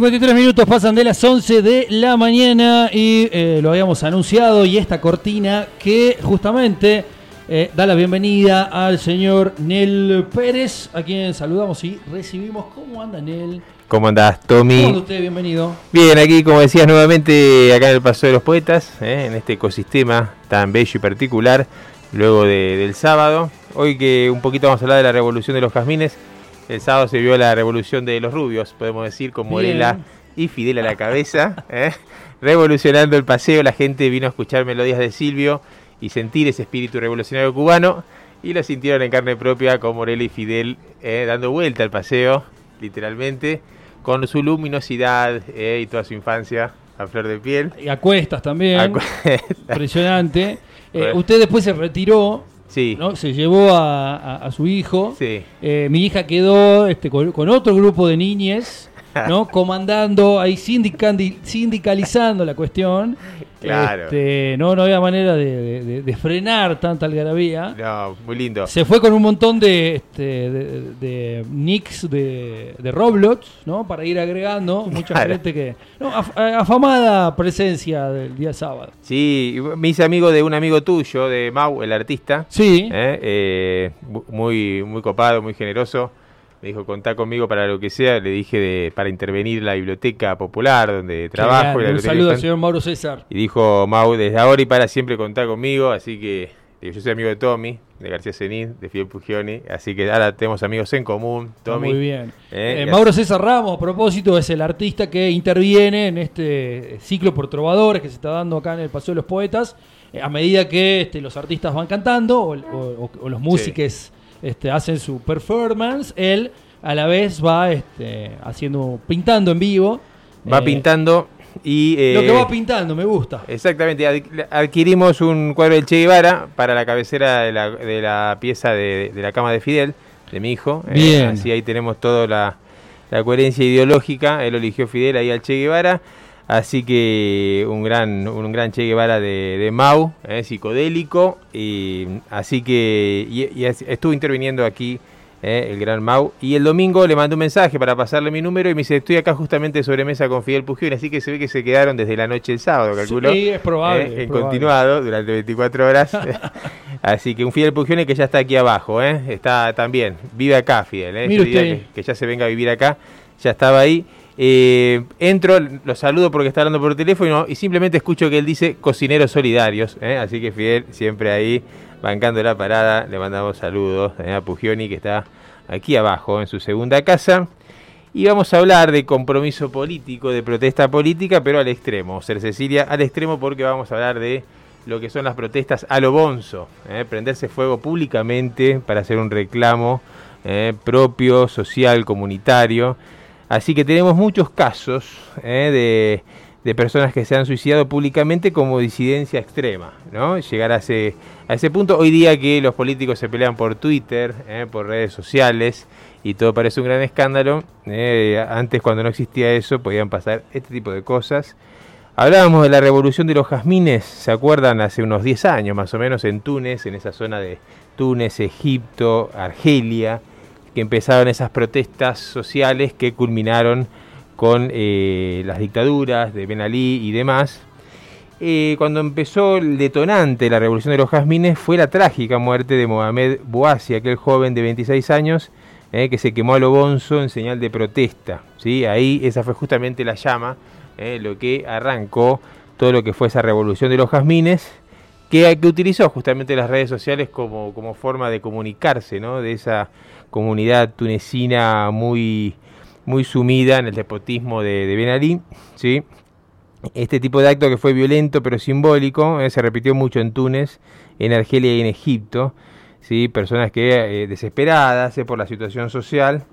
53 minutos pasan de las 11 de la mañana y eh, lo habíamos anunciado y esta cortina que justamente eh, da la bienvenida al señor Nel Pérez, a quien saludamos y recibimos. ¿Cómo anda Nel? ¿Cómo andás, Tommy? ¿Cómo anda usted? Bienvenido. Bien, aquí como decías nuevamente acá en el Paso de los Poetas, eh, en este ecosistema tan bello y particular, luego de- del sábado. Hoy que un poquito vamos a hablar de la revolución de los jazmines. El sábado se vio la revolución de los rubios, podemos decir, con Morela y Fidel a la cabeza, eh, revolucionando el paseo. La gente vino a escuchar melodías de Silvio y sentir ese espíritu revolucionario cubano. Y lo sintieron en carne propia con Morela y Fidel eh, dando vuelta al paseo, literalmente, con su luminosidad eh, y toda su infancia a flor de piel. Y a cuestas también. A Impresionante. Bueno. usted después se retiró, sí, ¿no? se llevó a, a- a su hijo. sí. Eh, mi hija quedó este, con, con otro grupo de niñes, ¿no? Comandando, ahí sindicalizando la cuestión. Claro. Este, no, no había manera de, de- de- de frenar tanta algarabía. No, muy lindo. Se fue con un montón de, este, de, de nicks de, Roblox, ¿no? Para ir agregando. Mucha Claro. gente que. No, af- afamada presencia del día sábado. Sí, me hice amigo de un amigo tuyo, de Mau, el artista. Sí. Eh, eh, muy, muy copado, muy generoso. Me dijo, contá conmigo para lo que sea. Le dije de, para intervenir en la biblioteca popular donde trabajo. y la Un saludo al señor Mauro César. Y dijo Mau, desde ahora y para siempre contá conmigo. Así que digo, yo soy amigo de Tommy, de García Zenín, de Fidel Pugioni. Así que ahora tenemos amigos en común. Tommy. muy bien. Eh, Eh, Mauro César Ramos, a propósito, es el artista que interviene en este ciclo por trovadores que se está dando acá en el Paseo de los Poetas. Eh, a medida que este, los artistas van cantando o, o- o los músicos este, hacen su performance, él a la vez va este, haciendo, pintando en vivo. Va Eh, pintando y... Lo que eh, va pintando, me gusta. Exactamente, ad- adquirimos un cuadro del Che Guevara para la cabecera de la, de la pieza de, de la cama de Fidel, de mi hijo. Eh, Bien. así ahí tenemos toda la, la coherencia ideológica. Él eligió Fidel ahí al Che Guevara. Así que un gran, un gran Che Guevara de, de Mau, eh, psicodélico. Y, así que y, y es- estuvo interviniendo aquí eh, el gran Mau. Y el domingo le mandé un mensaje para pasarle mi número y me dice, estoy acá justamente sobre mesa con Fidel Pugioni. Así que se ve que se quedaron desde la noche del sábado, calculo. Sí, es probable. Eh, es en probable. continuado durante 24 horas. Así que un Fidel Pugione que ya está aquí abajo, ¿eh? está también, vive acá Fidel, ¿eh? Mire Yo diría usted. que, que ya se venga a vivir acá, ya estaba ahí. Eh, entro, lo saludo porque está hablando por teléfono y simplemente escucho que él dice cocineros solidarios, ¿eh? así que Fidel siempre ahí bancando la parada, le mandamos saludos ¿eh? a Pugioni que está aquí abajo en su segunda casa. Y vamos a hablar de compromiso político, de protesta política, pero al extremo. Ser Cecilia, al extremo porque vamos a hablar de lo que son las protestas a lo bonzo. Prenderse fuego públicamente para hacer un reclamo propio, social, comunitario. Así que tenemos muchos casos ¿eh? de, personas que se han suicidado públicamente como disidencia extrema. ¿no? Llegar a ese, a punto. Hoy día que los políticos se pelean por Twitter, ¿eh? por redes sociales y todo parece un gran escándalo. Eh, antes, cuando no existía eso, podían pasar este tipo de cosas. Hablábamos de la revolución de los jazmines, ¿se acuerdan? Hace unos 10 años más o menos en Túnez, en esa zona de Túnez, Egipto, Argelia, que empezaron esas protestas sociales que culminaron con eh, las dictaduras de Ben Ali y demás. Eh, cuando empezó el detonante de la revolución de los jazmines fue la trágica muerte de Mohamed Bouazi, aquel joven de 26 años eh, que se quemó a lo bonzo en señal de protesta. ¿sí? Ahí esa fue justamente la llama, lo que arrancó todo lo que fue esa revolución de los jazmines, que, utilizó justamente las redes sociales como, como forma de comunicarse, ¿no? de esa comunidad tunecina muy, muy sumida en el despotismo de, de Ben Ali. ¿sí? Este tipo de acto que fue violento pero simbólico eh, se repitió mucho en Túnez, en Argelia y en Egipto. ¿sí? Personas que, eh, desesperadas eh, por la situación social,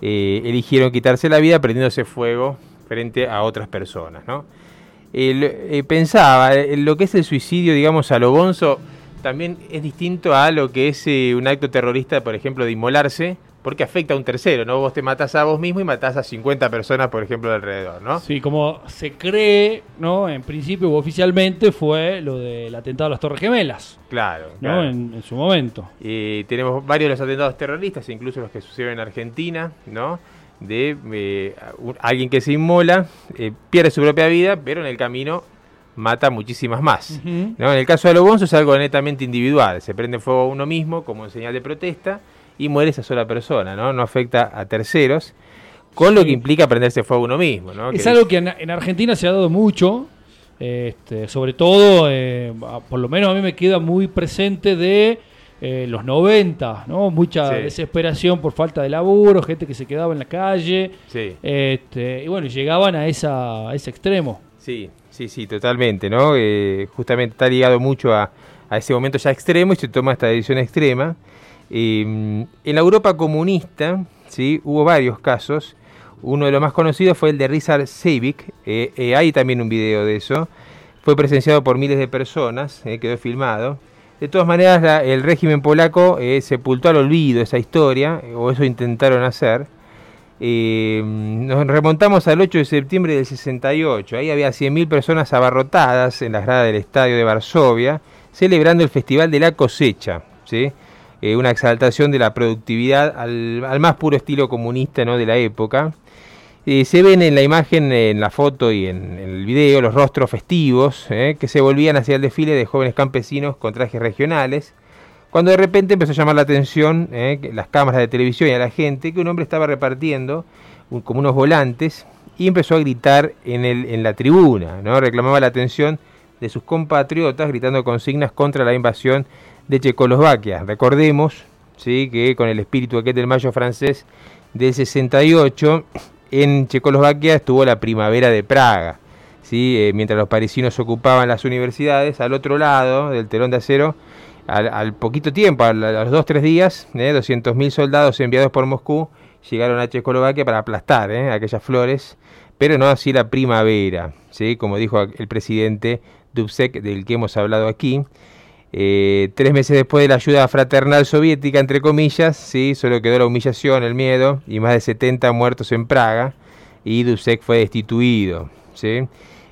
eligieron quitarse la vida prendiéndose fuego frente a otras personas. ¿no? El- eh, pensaba, eh, lo que es el suicidio, digamos, a lo bonzo, también es distinto a lo que es eh, un acto terrorista, por ejemplo, de inmolarse, porque afecta a un tercero, ¿no? Vos te matás a vos mismo y matás a 50 personas, por ejemplo, alrededor, ¿no? Sí, como se cree, ¿no? En principio o oficialmente fue lo del atentado a las Torres Gemelas, Claro, ¿no? claro. En, en su momento. Y tenemos varios de los atentados terroristas, incluso los que sucedieron en Argentina, ¿no? De eh, alguien que se inmola, eh, pierde su propia vida, pero en el camino mata muchísimas más. En el caso de Alobonzo es algo netamente individual, se prende fuego a uno mismo como señal de protesta y muere esa sola persona, no, no afecta a terceros, con lo que implica prenderse fuego a uno mismo. Es algo que en, Argentina se ha dado mucho, este, sobre todo, eh, por lo menos a mí me queda muy presente de eh, los 90, ¿no? Mucha desesperación por falta de laburo, gente que se quedaba en la calle. Este, y bueno, llegaban a, esa, a ese extremo. Sí, sí, sí, totalmente, ¿no? Eh, justamente está ligado mucho a, ese momento ya extremo y se toma esta decisión extrema. en la Europa comunista, ¿sí? Hubo varios casos. Uno de los más conocidos fue el de Rizar Seivik. Eh, hay también un video de eso. Fue presenciado por miles de personas, quedó filmado. De todas maneras, el régimen polaco eh, sepultó al olvido esa historia, o eso intentaron hacer. Eh, nos remontamos al 8 de septiembre del 68. Ahí había 100.000 personas abarrotadas en las gradas del estadio de Varsovia, celebrando el Festival de la Cosecha. ¿sí? Eh, una exaltación de la productividad al, al, más puro estilo comunista ¿no? de la época. Eh, se ven en la imagen, en la foto y en, el video los rostros festivos eh, que se volvían hacia el desfile de jóvenes campesinos con trajes regionales, cuando de repente empezó a llamar la atención eh, las cámaras de televisión y a la gente que un hombre estaba repartiendo como unos volantes y empezó a gritar en, la tribuna, ¿no? reclamaba la atención de sus compatriotas gritando consignas contra la invasión de Checoslovaquia. Recordemos que con el espíritu aquel del mayo francés del 68 en Checoslovaquia estuvo la primavera de Praga. ¿sí? Eh, mientras los parisinos ocupaban las universidades, al otro lado del telón de acero, al, poquito tiempo, a, los dos tres días, ¿eh? 200.000 soldados enviados por Moscú llegaron a Checoslovaquia para aplastar ¿eh? aquellas flores, pero no así la primavera, ¿sí? como dijo el presidente Dubček, del que hemos hablado aquí. Eh, tres meses después de la ayuda fraternal soviética, entre comillas, ¿sí? solo quedó la humillación, el miedo y más de 70 muertos en Praga y Dusek fue destituido. ¿sí?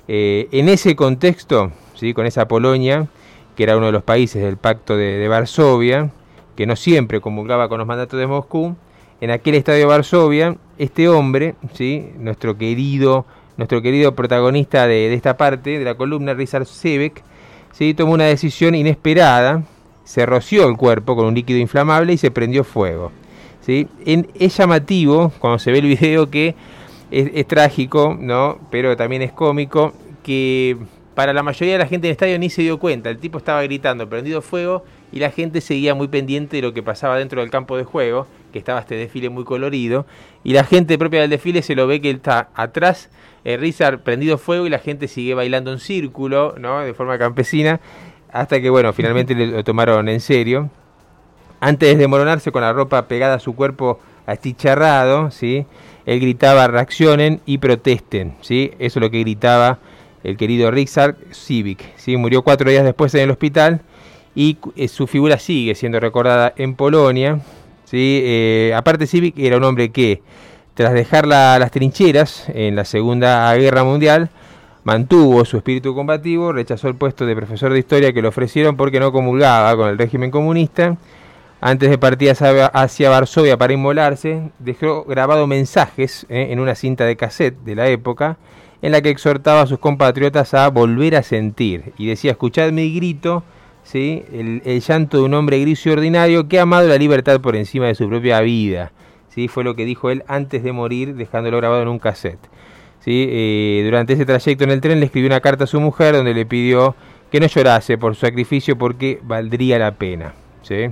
Eh, en ese contexto, ¿sí? con esa Polonia, que era uno de los países del pacto de, Varsovia, que no siempre comulgaba con los mandatos de Moscú, en aquel estadio de Varsovia, este hombre, ¿sí? nuestro querido nuestro querido protagonista de, esta parte de la columna, Rizar Sebek, ¿sí? tomó una decisión inesperada, se roció el cuerpo con un líquido inflamable y se prendió fuego. ¿sí? Es llamativo cuando se ve el video que es, trágico, ¿no? pero también es cómico, que para la mayoría de la gente en el estadio ni se dio cuenta. El tipo estaba gritando, prendido fuego, y la gente seguía muy pendiente de lo que pasaba dentro del campo de juego, que estaba este desfile muy colorido, y la gente propia del desfile se lo ve que él está atrás eh, Rizar prendido fuego y la gente sigue bailando en círculo, ¿no? De forma campesina, hasta que, bueno, finalmente lo tomaron en serio. Antes de moronarse con la ropa pegada a su cuerpo achicharrado, ¿sí? Él gritaba, reaccionen y protesten, ¿sí? Eso es lo que gritaba el querido Rizar Civic, ¿sí? Murió cuatro días después en el hospital y eh, su figura sigue siendo recordada en Polonia, ¿sí? Eh, aparte Civic era un hombre que tras dejar las trincheras en la Segunda Guerra Mundial, mantuvo su espíritu combativo, rechazó el puesto de profesor de historia que le ofrecieron porque no comulgaba con el régimen comunista. Antes de partir hacia Varsovia para inmolarse, dejó grabado mensajes eh, en una cinta de cassette de la época en la que exhortaba a sus compatriotas a volver a sentir. Y decía, escuchad mi grito, ¿sí? el, el llanto de un hombre gris y ordinario que ha amado la libertad por encima de su propia vida. ¿sí? fue lo que dijo él antes de morir, dejándolo grabado en un cassette. ¿sí? Eh, durante ese trayecto en el tren le escribió una carta a su mujer donde le pidió que no llorase por su sacrificio porque valdría la pena. ¿sí?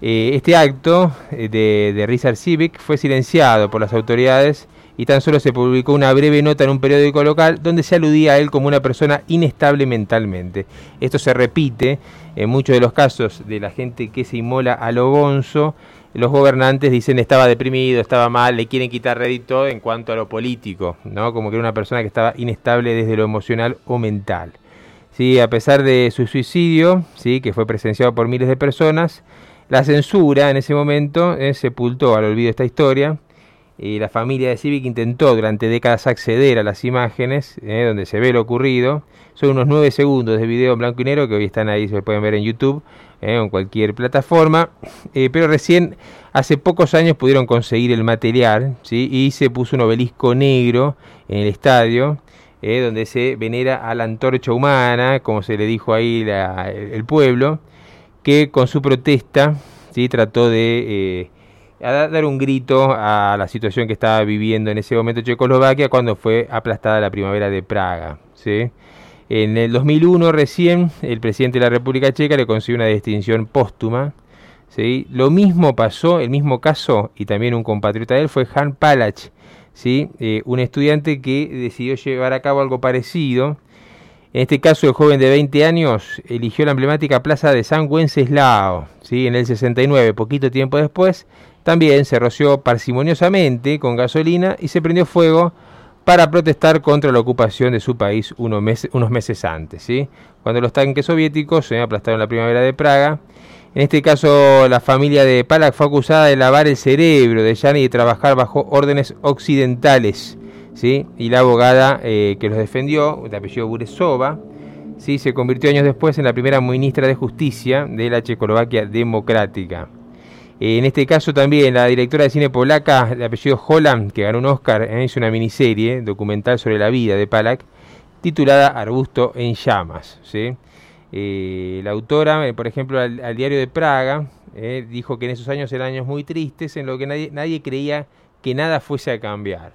Eh, este acto eh, de, de Civic fue silenciado por las autoridades y tan solo se publicó una breve nota en un periódico local donde se aludía a él como una persona inestable mentalmente. Esto se repite en muchos de los casos de la gente que se inmola a lo bonzo los gobernantes dicen estaba deprimido, estaba mal, le quieren quitar rédito en cuanto a lo político, ¿no? Como que era una persona que estaba inestable desde lo emocional o mental. Sí, a pesar de su suicidio, sí, que fue presenciado por miles de personas, la censura en ese momento eh, sepultó al olvido esta historia Y la familia de Civic intentó durante décadas acceder a las imágenes eh, donde se ve lo ocurrido. Son unos nueve segundos de video en blanco y negro que hoy están ahí, se pueden ver en YouTube eh, o en cualquier plataforma. Eh, pero recién, hace pocos años, pudieron conseguir el material y se puso un obelisco negro en el estadio. donde se venera a la antorcha humana, como se le dijo ahí el pueblo, que con su protesta trató de a dar un grito a la situación que estaba viviendo en ese momento Checoslovaquia cuando fue aplastada la primavera de Praga. ¿sí? En el 2001 recién el presidente de la República Checa le consiguió una distinción póstuma. ¿sí? Lo mismo pasó, el mismo caso, y también un compatriota de él fue Han Palach, ¿sí? Eh, un estudiante que decidió llevar a cabo algo parecido. En este caso, el joven de 20 años eligió la emblemática plaza de San Wenceslao, ¿sí? en el 69, poquito tiempo después, también se roció parsimoniosamente con gasolina y se prendió fuego para protestar contra la ocupación de su país unos meses, antes, ¿sí? cuando los tanques soviéticos se aplastaron la primavera de Praga. En este caso, la familia de Palak fue acusada de lavar el cerebro de Yani y de trabajar bajo órdenes occidentales. ¿sí? Y la abogada eh, que los defendió, de apellido Buresova, ¿sí? se convirtió años después en la primera ministra de Justicia de la Checoslovaquia Democrática. En este caso también la directora de cine polaca de apellido Holland, que ganó un Oscar, eh, hizo una miniserie documental sobre la vida de Palak, titulada Arbusto en llamas. Eh, la autora, eh, por ejemplo, al, diario de Praga, dijo que en esos años eran años muy tristes en los que nadie, nadie creía que nada fuese a cambiar.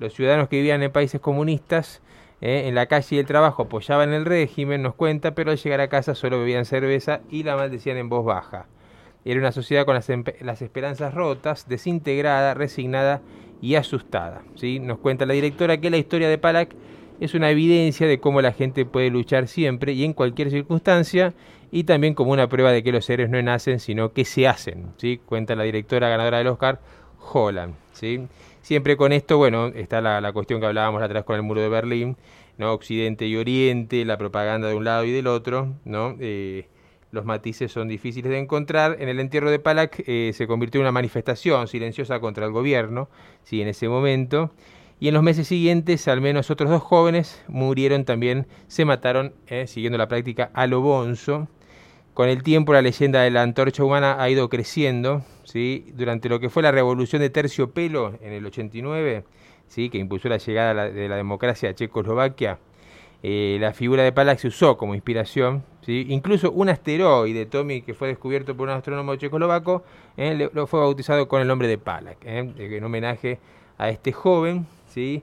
Los ciudadanos que vivían en países comunistas en la calle y el trabajo apoyaban el régimen, nos cuenta, pero al llegar a casa solo bebían cerveza y la maldecían en voz baja. Era una sociedad con las, esperanzas rotas, desintegrada, resignada y asustada. ¿sí? Nos cuenta la directora que la historia de Palak es una evidencia de cómo la gente puede luchar siempre y en cualquier circunstancia y también como una prueba de que los seres no nacen sino que se hacen. ¿sí? Cuenta la directora ganadora del Oscar, Holland. ¿sí? Siempre con esto, bueno, está la, cuestión que hablábamos atrás con el muro de Berlín, ¿no? Occidente y Oriente, la propaganda de un lado y del otro, ¿no? Eh, los matices son difíciles de encontrar. En el entierro de Palak eh, se convirtió en una manifestación silenciosa contra el gobierno, sí, en ese momento. Y en los meses siguientes, al menos otros dos jóvenes murieron también, se mataron eh, siguiendo la práctica a lo bonzo. Con el tiempo, la leyenda de la antorcha humana ha ido creciendo. ¿sí? Durante lo que fue la revolución de terciopelo en el 89, ¿sí? que impulsó la llegada de la democracia a Checoslovaquia, eh, la figura de Palak se usó como inspiración. ¿Sí? Incluso un asteroide, Tommy, que fue descubierto por un astrónomo checoslovaco, eh, lo fue bautizado con el nombre de Palak, eh, en homenaje a este joven. ¿sí?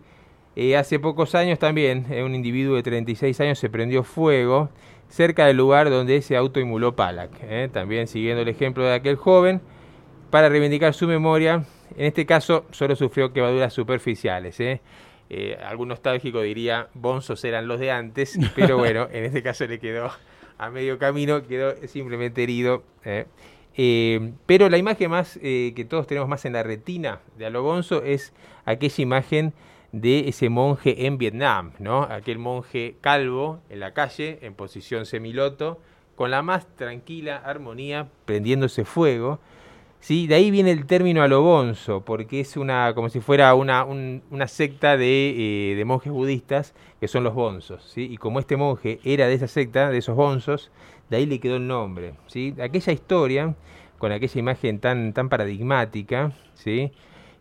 hace pocos años también, un individuo de 36 años se prendió fuego cerca del lugar donde se autoinmuló Palak. también siguiendo el ejemplo de aquel joven, para reivindicar su memoria. En este caso, solo sufrió quemaduras superficiales. Eh, algún nostálgico diría, bonzos eran los de antes, pero bueno, en este caso le quedó a medio camino, quedó simplemente herido. ¿eh? Eh, pero la imagen más que todos tenemos más en la retina de Alobonzo es aquella imagen de ese monje en Vietnam, ¿no? Aquel monje calvo en la calle, en posición semiloto, con la más tranquila armonía, prendiéndose fuego. ¿Sí? De ahí viene el término alobonzo, porque es una, como si fuera una, una secta de, eh, de, monjes budistas que son los bonzos, ¿sí? Y como este monje era de esa secta, de esos bonzos, de ahí le quedó el nombre, ¿sí? Aquella historia, con aquella imagen tan, tan paradigmática, ¿sí?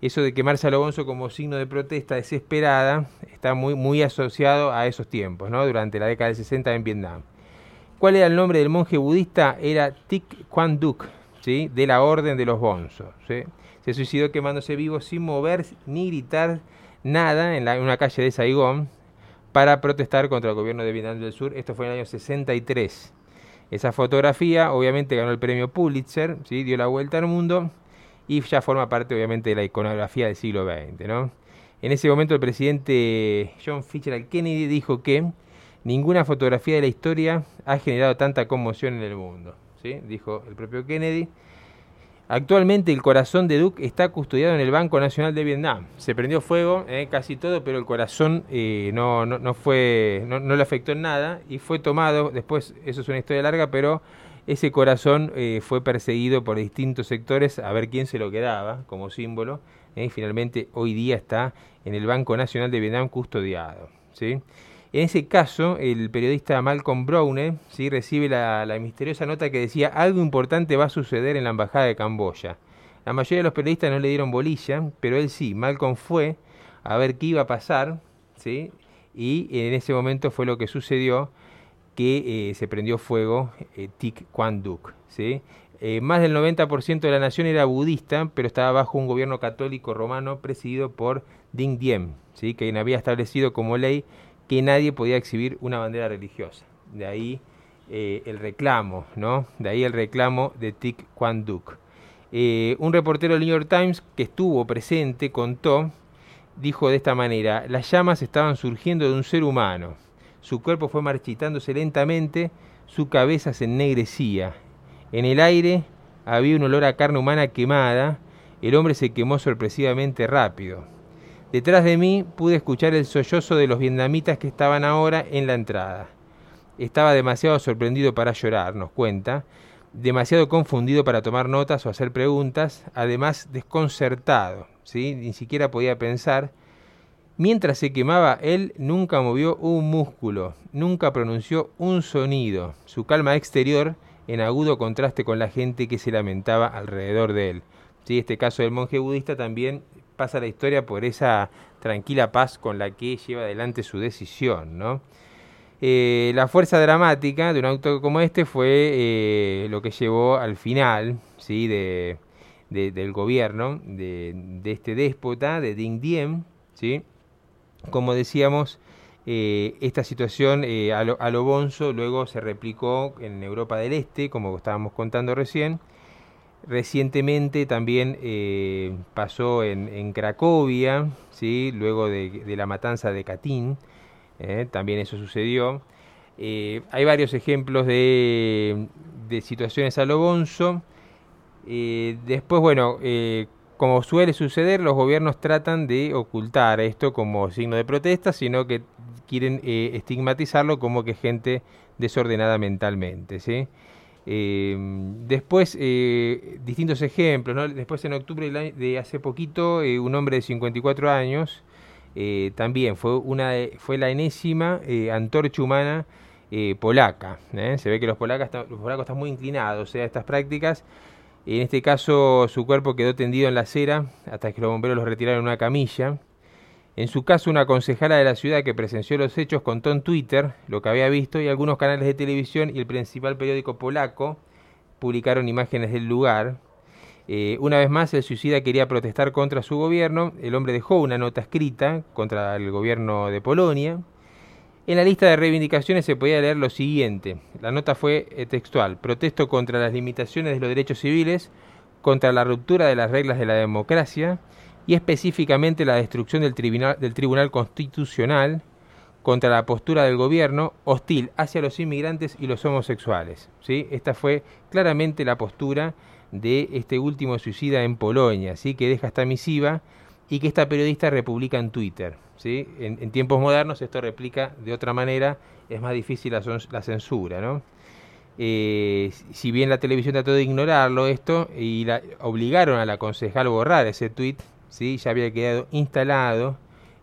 Eso de quemarse alobonzo como signo de protesta desesperada está muy, muy asociado a esos tiempos, ¿no? Durante la década del 60 en Vietnam. ¿Cuál era el nombre del monje budista? Era Thich Quan Duc, de la orden de los bonzos. Se suicidó quemándose vivo sin mover ni gritar nada en, una calle de Saigón para protestar contra el gobierno de Vietnam del Sur. Esto fue en el año 63. Esa fotografía obviamente ganó el premio Pulitzer, dio la vuelta al mundo y ya forma parte obviamente de la iconografía del siglo XX. ¿no? En ese momento el presidente John Fitzgerald Kennedy dijo que ninguna fotografía de la historia ha generado tanta conmoción en el mundo dijo el propio Kennedy. Actualmente el corazón de Duke está custodiado en el Banco Nacional de Vietnam. Se prendió fuego, eh, casi todo, pero el corazón eh, no, no, fue, no, le afectó en nada y fue tomado, después, eso es una historia larga, pero ese corazón eh, fue perseguido por distintos sectores a ver quién se lo quedaba como símbolo y finalmente hoy día está en el Banco Nacional de Vietnam custodiado. ¿sí? En ese caso, el periodista Malcolm Browne ¿sí? recibe la, misteriosa nota que decía algo importante va a suceder en la Embajada de Camboya. La mayoría de los periodistas no le dieron bolilla, pero él sí, Malcolm fue a ver qué iba a pasar, ¿sí? y en ese momento fue lo que sucedió, que eh, se prendió fuego eh, Tik Kwan Duk. ¿sí? Eh, más del 90% de la nación era budista, pero estaba bajo un gobierno católico romano presidido por Ding Diem, ¿sí? quien había establecido como ley que nadie podía exhibir una bandera religiosa. De ahí eh, el reclamo, ¿no? De ahí el reclamo de Tik Kwan Duk. Eh, un reportero del New York Times que estuvo presente contó, dijo de esta manera, las llamas estaban surgiendo de un ser humano. Su cuerpo fue marchitándose lentamente, su cabeza se ennegrecía. En el aire había un olor a carne humana quemada, el hombre se quemó sorpresivamente rápido. Detrás de mí pude escuchar el sollozo de los vietnamitas que estaban ahora en la entrada. Estaba demasiado sorprendido para llorar, nos cuenta, demasiado confundido para tomar notas o hacer preguntas, además desconcertado, ¿sí? ni siquiera podía pensar. Mientras se quemaba, él nunca movió un músculo, nunca pronunció un sonido. Su calma exterior en agudo contraste con la gente que se lamentaba alrededor de él. ¿Sí? Este caso del monje budista también pasa la historia por esa tranquila paz con la que lleva adelante su decisión. Eh, la fuerza dramática de un auto como este fue eh, lo que llevó al final del gobierno de, este déspota, de Ding Diem. Como decíamos, eh, esta situación a lo, a, lo, bonzo luego se replicó en Europa del Este, como estábamos contando recién, Recientemente también eh, pasó en, Cracovia, ¿sí? luego de, la matanza de Katyn, eh, también eso sucedió. Eh, hay varios ejemplos de, situaciones a lo bonzo. después, bueno, como suele suceder, los gobiernos tratan de ocultar esto como signo de protesta, sino que quieren estigmatizarlo como que gente desordenada mentalmente. ¿sí? Eh, después, eh, distintos ejemplos. Después, en octubre de hace poquito, eh, un hombre de 54 años también fue, una, fue la enésima antorcha humana polaca. Se ve que los, polacas, los polacos están muy inclinados a estas prácticas. En este caso, su cuerpo quedó tendido en la acera hasta que los bomberos los retiraron en una camilla. En su caso, una concejala de la ciudad que presenció los hechos contó en Twitter lo que había visto y algunos canales de televisión y el principal periódico polaco publicaron imágenes del lugar. Eh, una vez más, el suicida quería protestar contra su gobierno. El hombre dejó una nota escrita contra el gobierno de Polonia. En la lista de reivindicaciones se podía leer lo siguiente. La nota fue eh, textual. Protesto contra las limitaciones de los derechos civiles, contra la ruptura de las reglas de la democracia y específicamente la destrucción del Tribunal, del tribunal Constitucional contra la postura del gobierno hostil hacia los inmigrantes y los homosexuales. ¿sí? Esta fue claramente la postura de este último suicida en Polonia, ¿sí? que deja esta misiva y que esta periodista republica en Twitter. ¿sí? En, tiempos modernos esto replica de otra manera, es más difícil la, censura. ¿no? Eh, si bien la televisión trató de ignorarlo esto y la, obligaron a la concejal a borrar ese tweet, ¿sí? ya había quedado instalado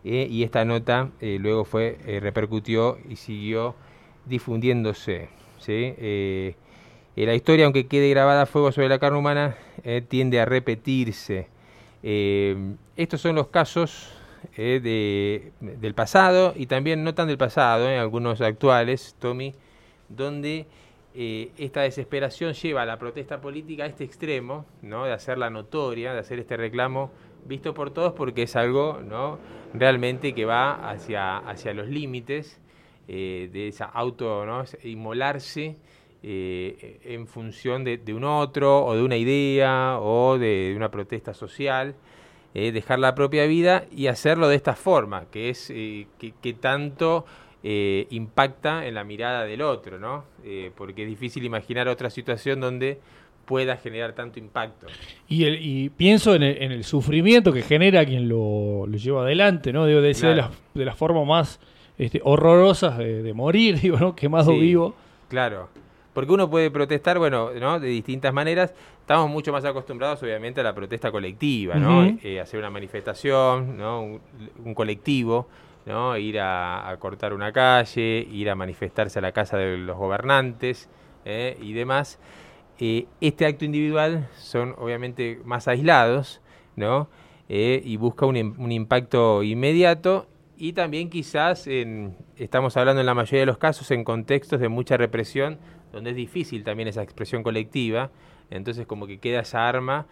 eh, y esta nota eh, luego fue eh, repercutió y siguió difundiéndose. ¿sí? la historia, aunque quede grabada a fuego sobre la carne humana, tiende a repetirse. estos son los casos de, del pasado y también no tan del pasado, algunos actuales, Tommy, donde esta desesperación lleva a la protesta política a este extremo, ¿no? de hacerla notoria, de hacer este reclamo visto por todos porque es algo ¿no? realmente que va hacia, hacia los límites eh, de esa auto, ¿no? inmolarse eh, en función de, un otro o de una idea o de, una protesta social, eh, dejar la propia vida y hacerlo de esta forma, que es que, que, tanto impacta en la mirada del otro, ¿no? porque es difícil imaginar otra situación donde pueda generar tanto impacto. Y, el, y pienso en el, sufrimiento que genera quien lo, lleva adelante, ¿no? Debe ser de, las, de las formas más este, horrorosas de, morir, digo, ¿no? Quemado vivo. Claro. porque uno puede protestar, bueno, ¿no? de distintas maneras. Estamos mucho más acostumbrados, obviamente, a la protesta colectiva, ¿no? Eh, hacer una manifestación, ¿no? Un, colectivo, ¿no? Ir a, cortar una calle, ir a manifestarse a la casa de los gobernantes ¿eh? y demás. Eh, este acto individual son, obviamente, más aislados, ¿no? y busca un, un impacto inmediato y también quizás en, estamos hablando en la mayoría de los casos en contextos de mucha represión donde es difícil también esa expresión colectiva, entonces como que queda esa arma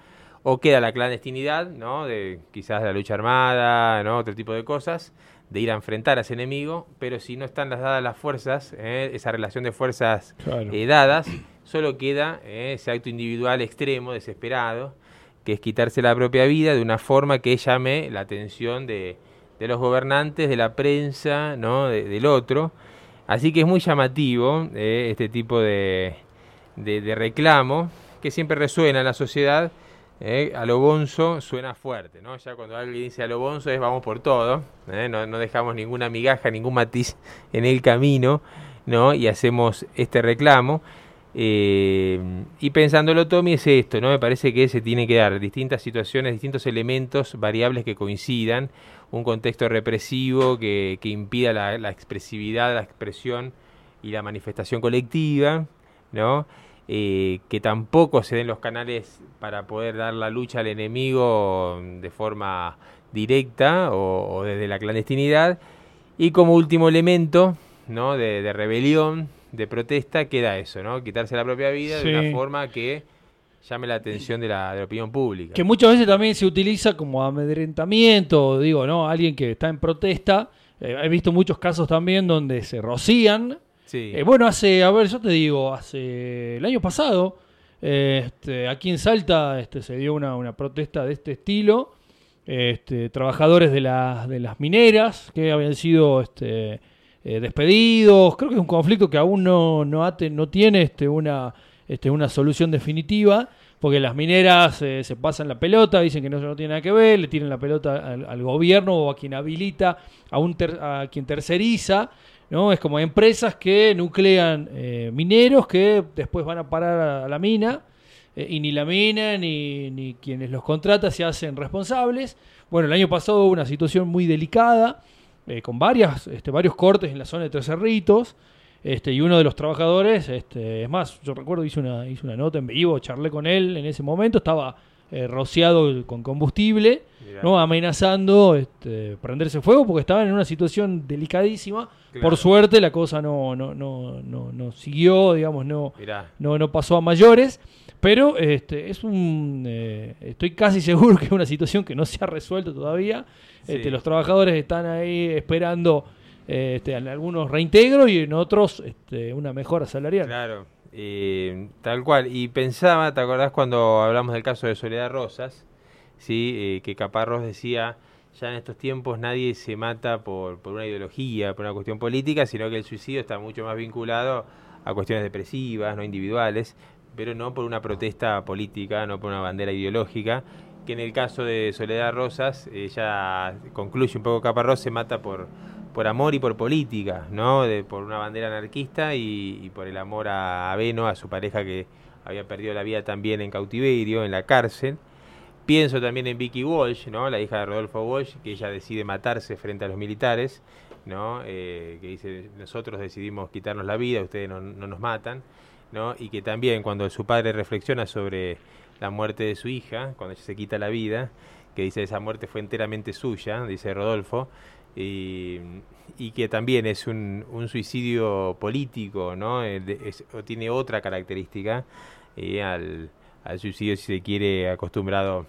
o queda la clandestinidad, ¿no? De quizás la lucha armada, ¿no? Otro tipo de cosas, de ir a enfrentar a ese enemigo, pero si no están las dadas las fuerzas, ¿eh? esa relación de fuerzas eh, dadas, solo queda ¿eh? ese acto individual extremo, desesperado, que es quitarse la propia vida de una forma que llame la atención de, de los gobernantes, de la prensa, ¿no? del otro, Así que es muy llamativo este tipo de, de, reclamo que siempre resuena en la sociedad. Eh, a lo bonzo suena fuerte, ¿no? Ya cuando alguien dice a lo bonzo es vamos por todo, eh, no, no, dejamos ninguna migaja, ningún matiz en el camino, ¿no? Y hacemos este reclamo. Eh, y pensándolo, Tommy, es esto, ¿no? Me parece que se tiene que dar distintas situaciones, distintos elementos, variables que coincidan, un contexto represivo que, impida la, expresividad, la expresión y la manifestación colectiva, ¿no? Eh, que tampoco se den los canales para poder dar la lucha al enemigo de forma directa o, desde la clandestinidad. Y como último elemento, ¿no? de rebelión, de protesta queda eso, ¿no? Quitarse la propia vida de una forma que llame la atención de la, opinión pública. Que muchas veces también se utiliza como amedrentamiento, digo, ¿no? Alguien que está en protesta. Eh, he visto muchos casos también donde se rocían. Sí. Eh, bueno, hace, a ver, yo te digo, hace el año pasado, este, aquí en Salta este, se dio una, protesta de este estilo. Este, trabajadores de, las de las mineras que habían sido este, eh, despedidos. Creo que es un conflicto que aún no, no, tiene este, una, este, una solución definitiva, porque las mineras eh, se pasan la pelota, dicen que no, tiene nada que ver, le tiran la pelota al, gobierno o a quien habilita, a, un a quien terceriza. ¿No? Es como empresas que nuclean eh, mineros que después van a parar a, la mina y ni la mina ni, ni, quienes los contratan se hacen responsables. Bueno, el año pasado hubo una situación muy delicada eh, con varias, este, varios cortes en la zona de Tres Cerritos. Este, y uno de los trabajadores, este, es más, yo recuerdo, hice una, hice una nota en vivo, charlé con él en ese momento, estaba eh, rociado con combustible, ¿no? amenazando este, prenderse fuego porque estaba en una situación delicadísima. Por suerte la cosa no, no, no, no, no siguió, digamos, no, no, no pasó a mayores. Pero este, es un, eh, estoy casi seguro que es una situación que no se ha resuelto todavía. Este, los trabajadores están ahí esperando eh, este, en algunos reintegros y en otros este, una mejora salarial. Claro, tal cual. Y pensaba, ¿te acordás cuando hablamos del caso de Soledad Rosas? ¿sí? Eh, que Caparrós decía, ya en estos tiempos nadie se mata por, por una ideología, por una cuestión política, sino que el suicidio está mucho más vinculado a cuestiones depresivas, no individuales pero no por una protesta política, no por una bandera ideológica, que en el caso de Soledad Rosas, ella concluye un poco Caparrós, se mata por, por amor y por política, ¿no? De, por una bandera anarquista y, por el amor a Aveno, a su pareja que había perdido la vida también en cautiverio, en la cárcel. Pienso también en Vicky Walsh, ¿no? la hija de Rodolfo Walsh, que ella decide matarse frente a los militares, ¿no? Eh, que dice, nosotros decidimos quitarnos la vida, ustedes no, no nos matan. ¿no? y que también cuando su padre reflexiona sobre la muerte de su hija, cuando ella se quita la vida, que dice esa muerte fue enteramente suya, dice Rodolfo, y, que también es un, un suicidio político, ¿no? o tiene otra característica eh, al, al, suicidio, si se quiere, acostumbrado,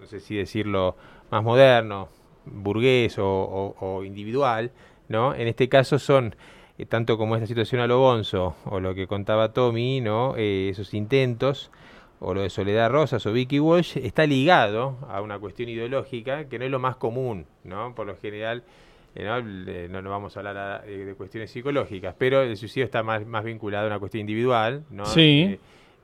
no sé si decirlo, más moderno, burgués o, individual, ¿no? En este caso son eh, tanto como esta situación a lo Bonzo, o lo que contaba Tommy, ¿no? Eh, esos intentos, o lo de Soledad Rosas o Vicky Walsh, está ligado a una cuestión ideológica que no es lo más común, ¿no? Por lo general, eh, ¿no? no, vamos a hablar de cuestiones psicológicas, pero el suicidio está más, más vinculado a una cuestión individual, ¿no? Sí.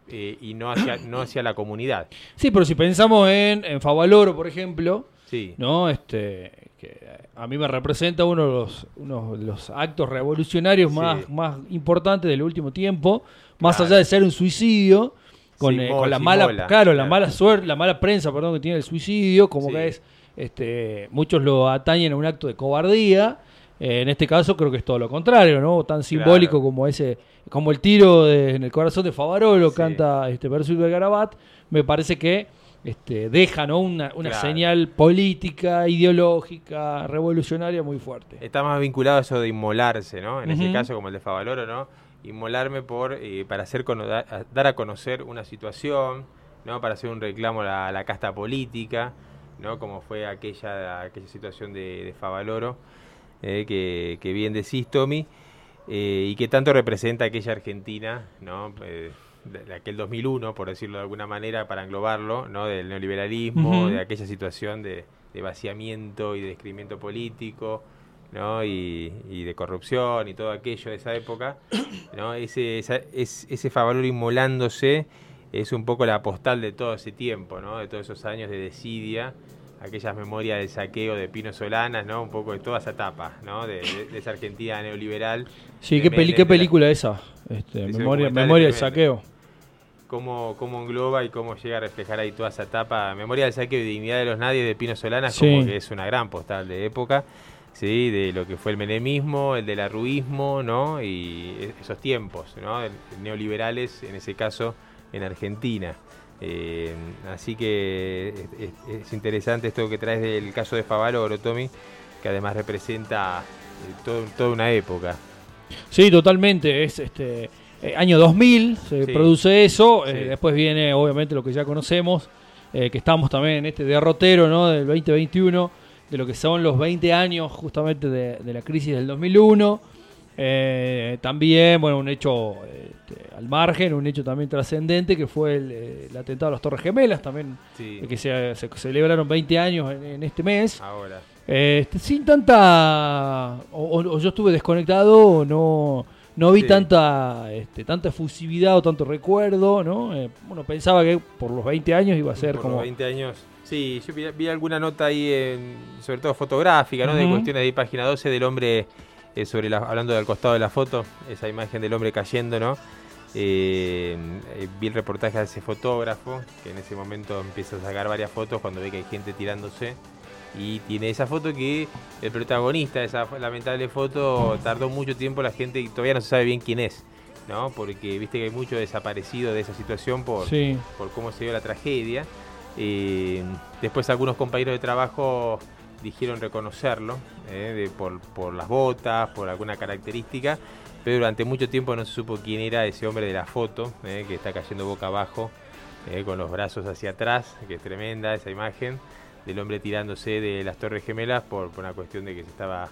y no hacia, no hacia la comunidad. Sí, pero si pensamos en, en Favaloro, por ejemplo, Sí. ¿no? Este, que a mí me representa uno de los, uno de los actos revolucionarios Sí. más, más importantes del último tiempo, más Claro. allá de ser un suicidio, con, Sí, eh, con la mala, mola, claro, la claro. mala suerte, la mala prensa, perdón, que tiene el suicidio, como Sí. que es, este, muchos lo atañen a un acto de cobardía. eh, en este caso creo que es todo lo contrario, ¿no? Tan simbólico Claro. como ese, como el tiro de- en el corazón de Favarolo Sí. canta este verso de Garabat, me parece que este, deja ¿no? una, una Claro. señal política, ideológica, revolucionaria muy fuerte. Está más vinculado a eso de inmolarse, ¿no? En ese Ujú. caso, como el de Favaloro, ¿no? Inmolarme por eh, para hacer dar a conocer una situación, ¿no? Para hacer un reclamo a la, a la casta política, ¿no? Como fue aquella, aquella situación de, de Favaloro, eh, que, que bien decís, Tommy, eh, y que tanto representa aquella Argentina, ¿no? Eh, de, de aquel 2001, por decirlo de alguna manera, para englobarlo, ¿no? Del neoliberalismo, de aquella situación de, de vaciamiento y de descrimiento político, ¿no? Y, y de corrupción y todo aquello de esa época, ¿no? Ese, esa- es, ese Favaloro inmolándose es un poco la postal de todo ese tiempo, ¿no? De todos esos años de desidia, aquellas memorias del saqueo de Pino Solanas, ¿no? Un poco de toda esa etapa, ¿no? De, de- de esa Argentina neoliberal. Sí, ¿qué, peli- qué la- película esa? Este, memoria del saqueo. Cómo, cómo engloba y cómo llega a reflejar ahí toda esa etapa. Memoria del saqueo y dignidad de los nadies de Pino Solanas, Sí. como que es una gran postal de época, ¿sí? De lo que fue el menemismo, el del arruismo, ¿no? Y e- esos tiempos, ¿no? Neoliberales, en ese caso, en Argentina. Eh, así que es, es- es interesante esto que traes del caso de Favaloro, Tommy, que además representa eh, todo- toda una época. Sí, totalmente. Es este eh, año 2000 se Sí. produce eso. eh, después viene, obviamente, lo que ya conocemos, que estamos también en este derrotero ¿no? del 2021, de lo que son los 20 años justamente de, de la crisis del 2001. Eh, también, bueno, un hecho este, al margen, un hecho también trascendente, que fue el, eh, el atentado a las Torres Gemelas, también Sí, eh, que se, se celebraron 20 años en, en este mes. ahora. Este, sin tanta. O, o- o yo estuve desconectado, o no, no vi Sí. tanta este, tanta efusividad o tanto recuerdo, ¿no? Eh, bueno, pensaba que por los 20 años iba a ser Por como. los 20 años. Sí, yo vi, vi alguna nota ahí, en- sobre todo fotográfica, ¿no? De cuestiones de página 12 del hombre, eh, sobre la, hablando del costado de la foto, esa imagen del hombre cayendo, ¿no? Eh, eh, vi el reportaje de ese fotógrafo, que en ese momento empieza a sacar varias fotos cuando ve que hay gente tirándose. Y tiene esa foto que el protagonista de esa lamentable foto tardó mucho tiempo la gente y todavía no se sabe bien quién es, ¿no? Porque viste que hay mucho desaparecido de esa situación por, Sí, por cómo se dio la tragedia. Eh, después algunos compañeros de trabajo dijeron reconocerlo eh, por, por las botas, por alguna característica, pero durante mucho tiempo no se supo quién era ese hombre de la foto, eh, que está cayendo boca abajo, eh, con los brazos hacia atrás, que es tremenda esa imagen del hombre tirándose de las Torres Gemelas por, por una cuestión de que se estaba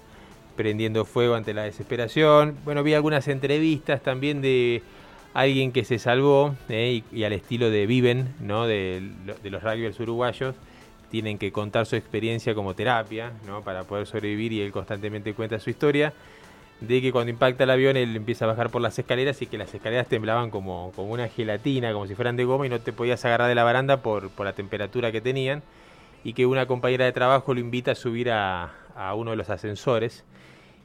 prendiendo fuego ante la desesperación. Bueno, vi algunas entrevistas también de alguien que se salvó eh, y, al estilo de Viven, ¿no? de, lo- de los rugbyers uruguayos, tienen que contar su experiencia como terapia ¿no? para poder sobrevivir y él constantemente cuenta su historia de que cuando impacta el avión él empieza a bajar por las escaleras y que las escaleras temblaban como, como una gelatina, como si fueran de goma y no te podías agarrar de la baranda por, por la temperatura que tenían y que una compañera de trabajo lo invita a subir a, a uno de los ascensores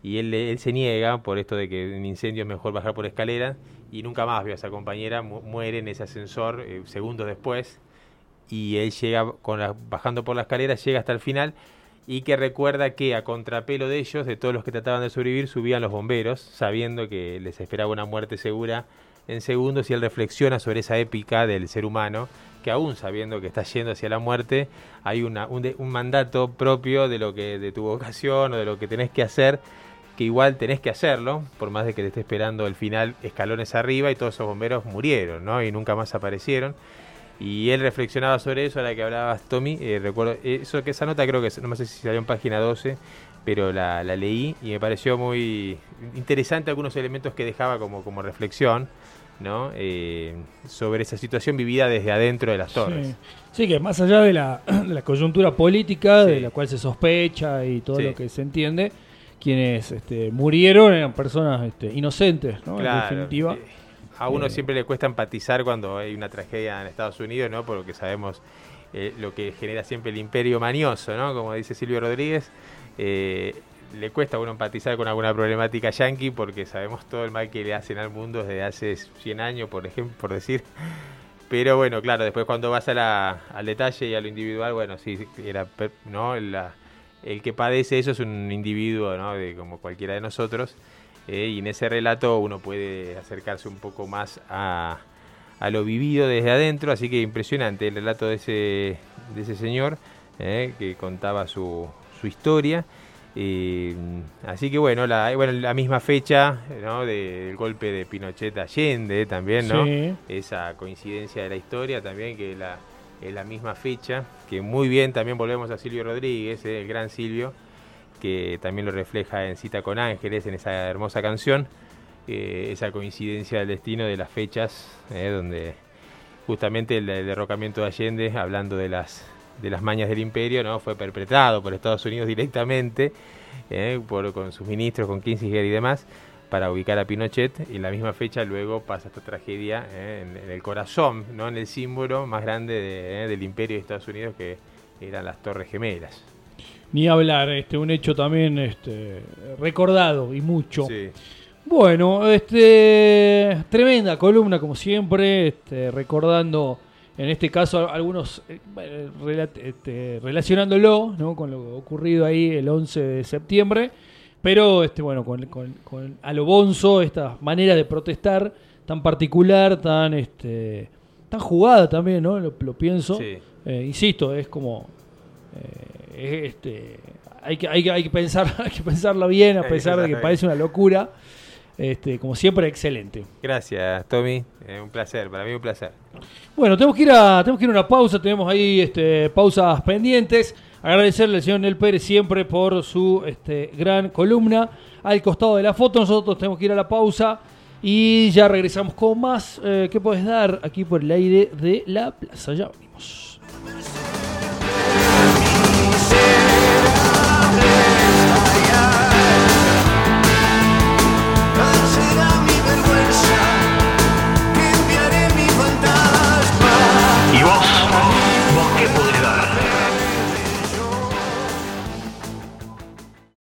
y él, él se niega por esto de que en incendio es mejor bajar por escaleras y nunca más vio a esa compañera, mu- muere en ese ascensor eh, segundos después y él llega bajando por la escalera, llega hasta el final y que recuerda que a contrapelo de ellos, de todos los que trataban de sobrevivir, subían los bomberos, sabiendo que les esperaba una muerte segura en segundos y él reflexiona sobre esa épica del ser humano, que aún sabiendo que está yendo hacia la muerte, hay una, un mandato propio de lo que de tu vocación o de lo que tenés que hacer, que igual tenés que hacerlo, por más de que te esté esperando el final escalones arriba y todos esos bomberos murieron, ¿no? Y nunca más aparecieron. Y él reflexionaba sobre eso, a la que hablabas, Tommy. eh, recuerdo, eso que esa nota creo que no sé si salió en página 12, pero la, la leí y me pareció muy interesante algunos elementos que dejaba como, como reflexión, ¿no? Eh, sobre esa situación vivida desde adentro de las torres. Sí. Sí, que más allá de la, de la coyuntura política, de la cual se sospecha y todo Sí. lo que se entiende, quienes este, murieron eran personas este, inocentes, ¿no? En definitiva. eh, a uno Eh, siempre le cuesta empatizar cuando hay una tragedia en Estados Unidos, ¿no? Porque sabemos eh, lo que genera siempre el imperio manioso, ¿no? Como dice Silvio Rodríguez. Eh, le cuesta a uno empatizar con alguna problemática yanqui porque sabemos todo el mal que le hacen al mundo desde hace 100 años, por ejemplo, por decir. Pero bueno, claro, después cuando vas a al detalle y a lo individual, bueno, sí, era, ¿no? El que padece eso es un individuo, ¿no? De, como cualquiera de nosotros. Eh, y en ese relato uno puede acercarse un poco más a, a, lo vivido desde adentro. Así que impresionante el relato de ese, de ese señor eh, que contaba su, su historia. Eh, así que bueno la, bueno, la misma fecha ¿no? del golpe de Pinochet Allende también, ¿no? Esa coincidencia de la historia también, que la, es la misma fecha, que muy bien también volvemos a Silvio Rodríguez, ¿eh? el gran Silvio, que también lo refleja en Cita con Ángeles, en esa hermosa canción, eh, esa coincidencia del destino de las fechas, donde justamente el derrocamiento de Allende, hablando de las de las mañas del imperio, ¿no? Fue perpetrado por Estados Unidos directamente, ¿eh? por, con sus ministros, con Kissinger y demás, para ubicar a Pinochet. Y en la misma fecha luego pasa esta tragedia ¿eh? en, el corazón, ¿no? En el símbolo más grande ¿eh? del imperio de Estados Unidos, que eran las Torres Gemelas. Ni hablar, este, un hecho también este, recordado y mucho. Bueno, este, tremenda columna como siempre, este, recordando en este caso algunos eh, este, relacionándolo con lo ocurrido ahí el 11 de septiembre, pero este, bueno, con, con, a lo bonzo, esta manera de protestar tan particular, tan, este, tan jugada también, ¿no? Lo, pienso. Eh, insisto, es como... Eh, este, hay que, hay, hay, que pensar, hay que pensarla bien, a pesar de que parece una locura. Este, como siempre, excelente. Gracias, Tommy. un placer, para mí un placer. Bueno, tenemos que ir a, tenemos que ir a una pausa, tenemos ahí este, pausas pendientes. Agradecerle al señor Nel Pérez siempre por su este, gran columna. Al costado de la foto, nosotros tenemos que ir a la pausa y ya regresamos con más. Eh, ¿Qué podés dar aquí por el aire de la plaza? Ya venimos. Y vos